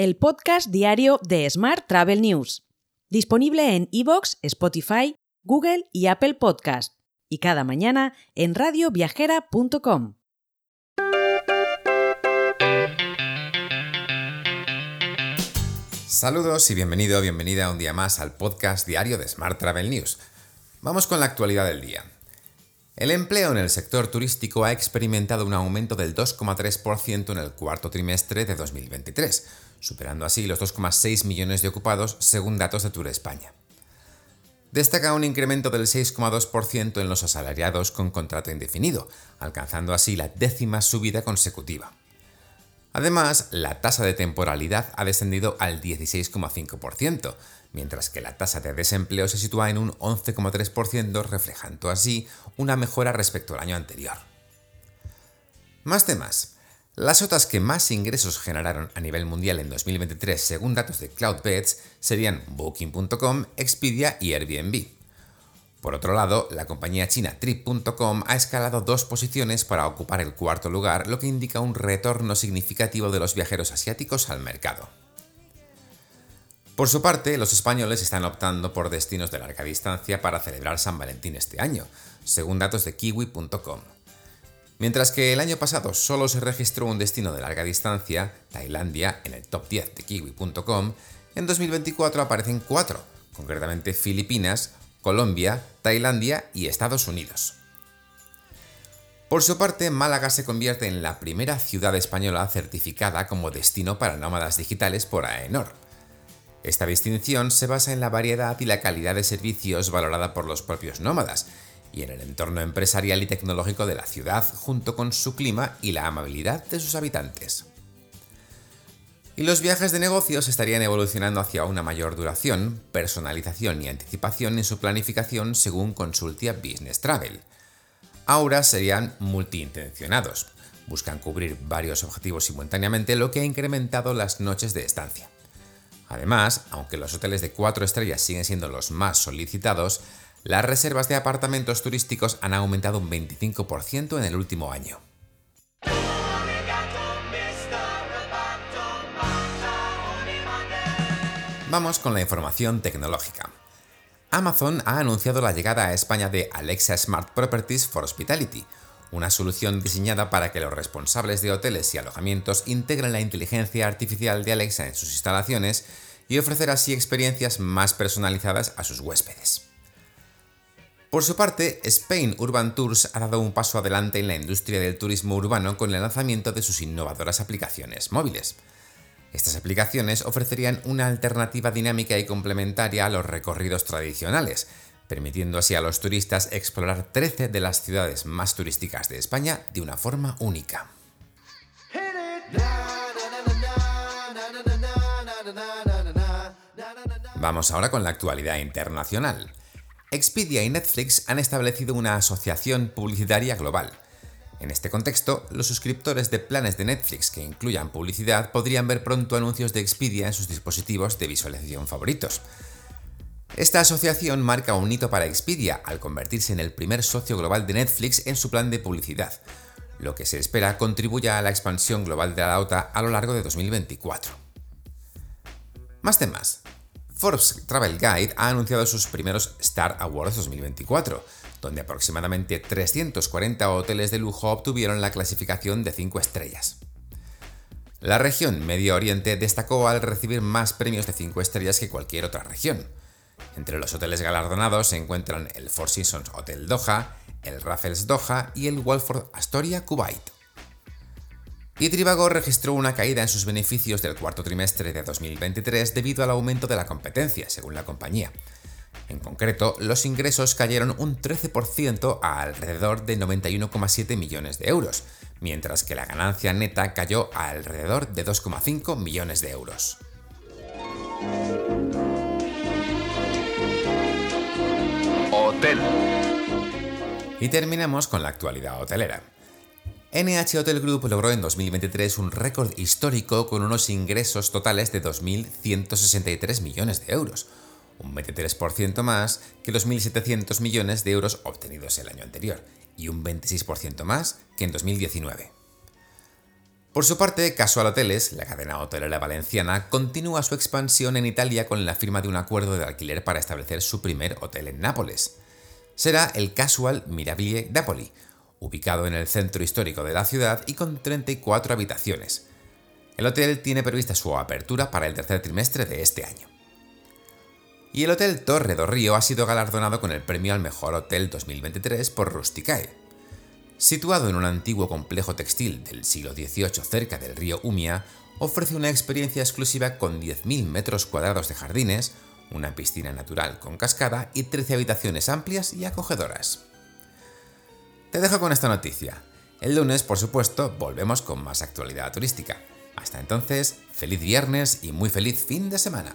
el podcast diario de Smart Travel News, disponible en iVoox, Spotify, Google y Apple Podcast, y cada mañana en radioviajera.com. Saludos y bienvenido bienvenida un día más al podcast diario de Smart Travel News. Vamos con la actualidad del día. El empleo en el sector turístico ha experimentado un aumento del 2,3% en el cuarto trimestre de 2023, superando así los 2,6 millones de ocupados según datos de Tour España. Destaca un incremento del 6,2% en los asalariados con contrato indefinido, alcanzando así la décima subida consecutiva. Además, la tasa de temporalidad ha descendido al 16,5%, mientras que la tasa de desempleo se sitúa en un 11,3%, reflejando así una mejora respecto al año anterior. Más temas. Las otras que más ingresos generaron a nivel mundial en 2023 según datos de CloudBeds serían Booking.com, Expedia y Airbnb. Por otro lado, la compañía china Trip.com ha escalado dos posiciones para ocupar el cuarto lugar, lo que indica un retorno significativo de los viajeros asiáticos al mercado. Por su parte, los españoles están optando por destinos de larga distancia para celebrar San Valentín este año, según datos de kiwi.com. Mientras que el año pasado solo se registró un destino de larga distancia, Tailandia, en el top 10 de kiwi.com, en 2024 aparecen cuatro, concretamente Filipinas, Colombia, Tailandia y Estados Unidos. Por su parte, Málaga se convierte en la primera ciudad española certificada como destino para nómadas digitales por AENOR. Esta distinción se basa en la variedad y la calidad de servicios valorada por los propios nómadas, y en el entorno empresarial y tecnológico de la ciudad, junto con su clima y la amabilidad de sus habitantes. Y los viajes de negocios estarían evolucionando hacia una mayor duración, personalización y anticipación en su planificación según Consultia Business Travel. Ahora serían multiintencionados, buscan cubrir varios objetivos simultáneamente, lo que ha incrementado las noches de estancia. Además, aunque los hoteles de 4 estrellas siguen siendo los más solicitados, las reservas de apartamentos turísticos han aumentado un 25% en el último año. Vamos con la información tecnológica. Amazon ha anunciado la llegada a España de Alexa Smart Properties for Hospitality, una solución diseñada para que los responsables de hoteles y alojamientos integren la inteligencia artificial de Alexa en sus instalaciones y ofrecer así experiencias más personalizadas a sus huéspedes. Por su parte, Spain Urban Tours ha dado un paso adelante en la industria del turismo urbano con el lanzamiento de sus innovadoras aplicaciones móviles. Estas aplicaciones ofrecerían una alternativa dinámica y complementaria a los recorridos tradicionales, permitiendo así a los turistas explorar 13 de las ciudades más turísticas de España de una forma única. Vamos ahora con la actualidad internacional. Expedia y Netflix han establecido una asociación publicitaria global. En este contexto, los suscriptores de planes de Netflix que incluyan publicidad podrían ver pronto anuncios de Expedia en sus dispositivos de visualización favoritos. Esta asociación marca un hito para Expedia al convertirse en el primer socio global de Netflix en su plan de publicidad, lo que se espera contribuya a la expansión global de la OTA a lo largo de 2024. Más temas. Forbes Travel Guide ha anunciado sus primeros Star Awards 2024, donde aproximadamente 340 hoteles de lujo obtuvieron la clasificación de 5 estrellas. La región Medio Oriente destacó al recibir más premios de 5 estrellas que cualquier otra región. Entre los hoteles galardonados se encuentran el Four Seasons Hotel Doha, el Raffles Doha y el Walford Astoria Kuwait y Trivago registró una caída en sus beneficios del cuarto trimestre de 2023 debido al aumento de la competencia, según la compañía. En concreto, los ingresos cayeron un 13% a alrededor de 91,7 millones de euros, mientras que la ganancia neta cayó a alrededor de 2,5 millones de euros. Hotel. Y terminamos con la actualidad hotelera. NH Hotel Group logró en 2023 un récord histórico con unos ingresos totales de 2.163 millones de euros, un 23% más que los 1.700 millones de euros obtenidos el año anterior y un 26% más que en 2019. Por su parte, Casual Hoteles, la cadena hotelera valenciana, continúa su expansión en Italia con la firma de un acuerdo de alquiler para establecer su primer hotel en Nápoles. Será el Casual Mirabile Napoli, ubicado en el centro histórico de la ciudad y con 34 habitaciones. El hotel tiene prevista su apertura para el tercer trimestre de este año. Y el Hotel Torre do Río ha sido galardonado con el premio al mejor hotel 2023 por Rusticae. Situado en un antiguo complejo textil del siglo XVIII cerca del río Umia, ofrece una experiencia exclusiva con 10.000 metros cuadrados de jardines, una piscina natural con cascada y 13 habitaciones amplias y acogedoras. Te dejo con esta noticia. El lunes, por supuesto, volvemos con más actualidad turística. Hasta entonces, feliz viernes y muy feliz fin de semana.